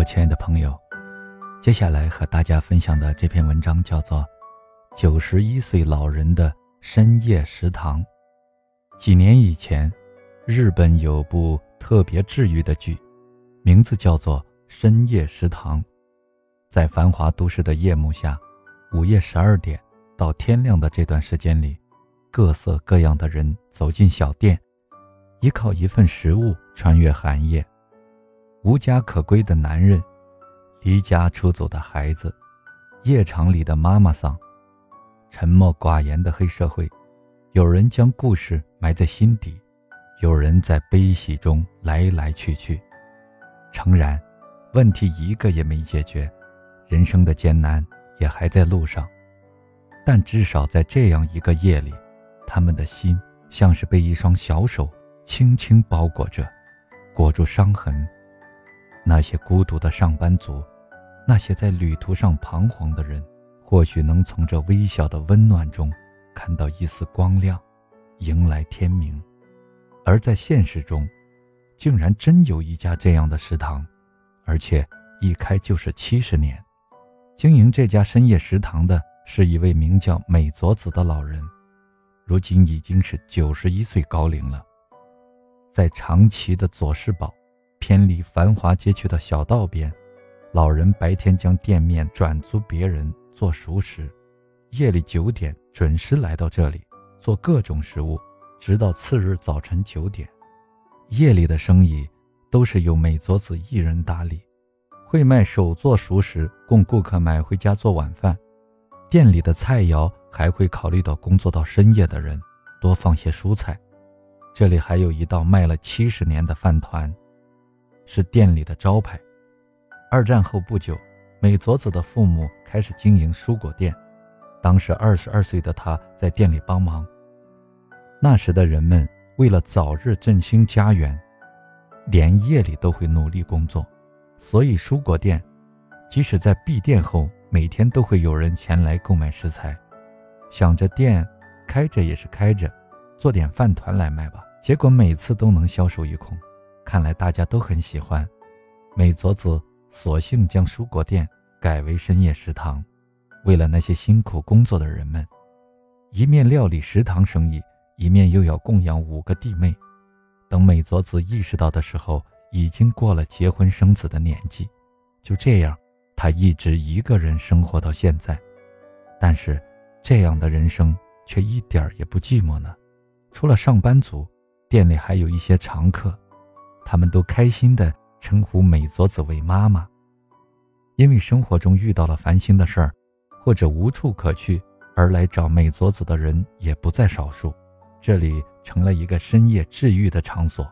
我亲爱的朋友，接下来和大家分享的这篇文章叫做《九十一岁老人的深夜食堂》。几年以前，日本有部特别治愈的剧，名字叫做《深夜食堂》。在繁华都市的夜幕下，午夜十二点到天亮的这段时间里，各色各样的人走进小店，依靠一份食物穿越寒夜。无家可归的男人，离家出走的孩子，夜场里的妈妈桑，沉默寡言的黑社会，有人将故事埋在心底，有人在悲喜中来来去去。诚然，问题一个也没解决，人生的艰难也还在路上。但至少在这样一个夜里，他们的心像是被一双小手轻轻包裹着，裹住伤痕。那些孤独的上班族，那些在旅途上彷徨的人，或许能从这微小的温暖中看到一丝光亮，迎来天明。而在现实中，竟然真有一家这样的食堂，而且一开就是七十年。经营这家深夜食堂的是一位名叫美佐子的老人，如今已经是九十一岁高龄了，在长崎的佐世保。偏离繁华街区的小道边，老人白天将店面转租别人做熟食，夜里九点准时来到这里做各种食物，直到次日早晨九点。夜里的生意都是由美佐子一人打理，会卖手做熟食供顾客买回家做晚饭。店里的菜肴还会考虑到工作到深夜的人，多放些蔬菜。这里还有一道卖了七十年的饭团。是店里的招牌。二战后不久，美佐子的父母开始经营蔬果店。当时二十二岁的他在店里帮忙。那时的人们为了早日振兴家园，连夜里都会努力工作，所以蔬果店即使在闭店后，每天都会有人前来购买食材。想着店开着也是开着，做点饭团来卖吧。结果每次都能销售一空。看来大家都很喜欢，美佐子索性将蔬果店改为深夜食堂。为了那些辛苦工作的人们，一面料理食堂生意，一面又要供养五个弟妹。等美佐子意识到的时候，已经过了结婚生子的年纪。就这样，她一直一个人生活到现在。但是，这样的人生却一点也不寂寞呢。除了上班族，店里还有一些常客。他们都开心地称呼美佐子为妈妈，因为生活中遇到了烦心的事儿，或者无处可去而来找美佐子的人也不在少数，这里成了一个深夜治愈的场所。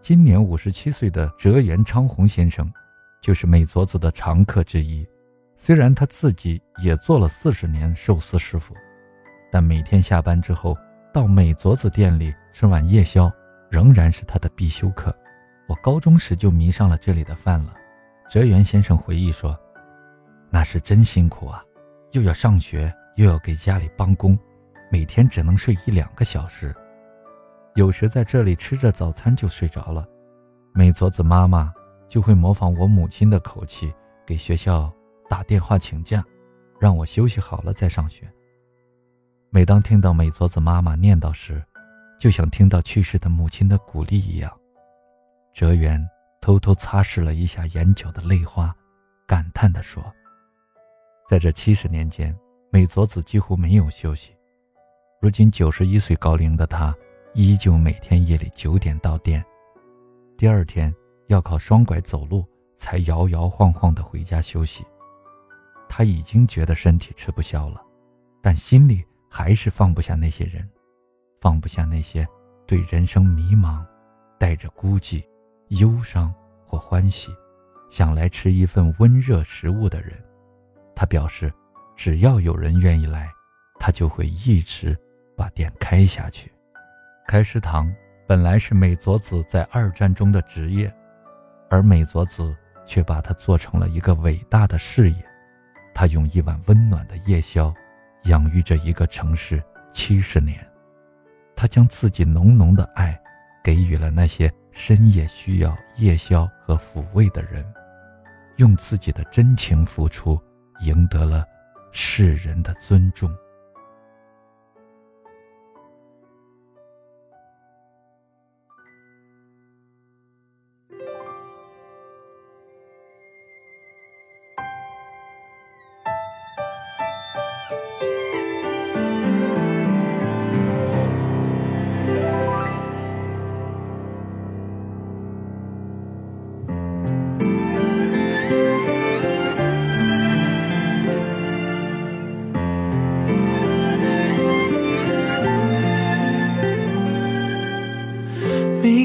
今年五十七岁的泽原昌宏先生，就是美佐子的常客之一。虽然他自己也做了四十年寿司师傅，但每天下班之后到美佐子店里吃碗夜宵，仍然是他的必修课。我高中时就迷上了这里的饭了，哲元先生回忆说：“那是真辛苦啊，又要上学，又要给家里帮工，每天只能睡一两个小时，有时在这里吃着早餐就睡着了。美佐子妈妈就会模仿我母亲的口气，给学校打电话请假，让我休息好了再上学。每当听到美佐子妈妈念叨时，就像听到去世的母亲的鼓励一样。”哲元偷偷擦拭了一下眼角的泪花，感叹地说：“在这七十年间，美佐子几乎没有休息。如今九十一岁高龄的他，依旧每天夜里九点到店，第二天要靠双拐走路，才摇摇晃晃地回家休息。他已经觉得身体吃不消了，但心里还是放不下那些人，放不下那些对人生迷茫，带着孤寂。”忧伤或欢喜，想来吃一份温热食物的人，他表示，只要有人愿意来，他就会一直把店开下去。开食堂本来是美佐子在二战中的职业，而美佐子却把它做成了一个伟大的事业。他用一碗温暖的夜宵，养育着一个城市七十年。他将自己浓浓的爱。给予了那些深夜需要夜宵和抚慰的人，用自己的真情付出，赢得了世人的尊重。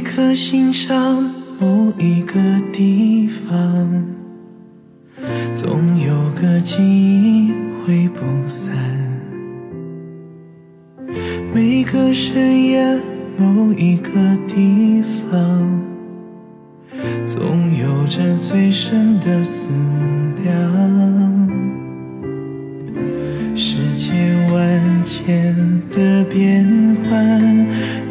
每颗心上某一个地方，总有个记忆挥不散。每个深夜某一个地方，总有着最深的思量。世界万千的变幻，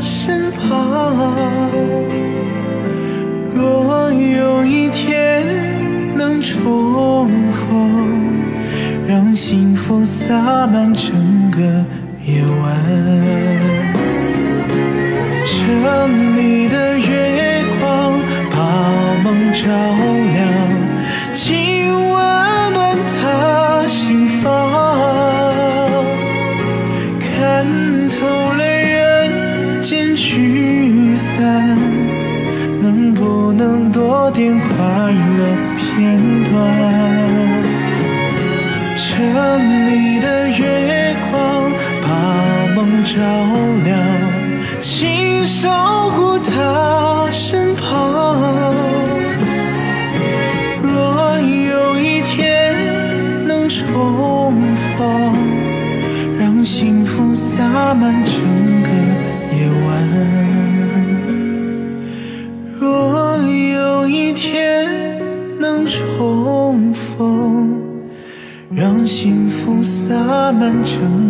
身旁。若有一天能重逢，让幸福洒满整个夜晚。城里的月光把梦照散，能不能多点快乐片段？城里的月光把梦照亮，请守护它幸福洒满整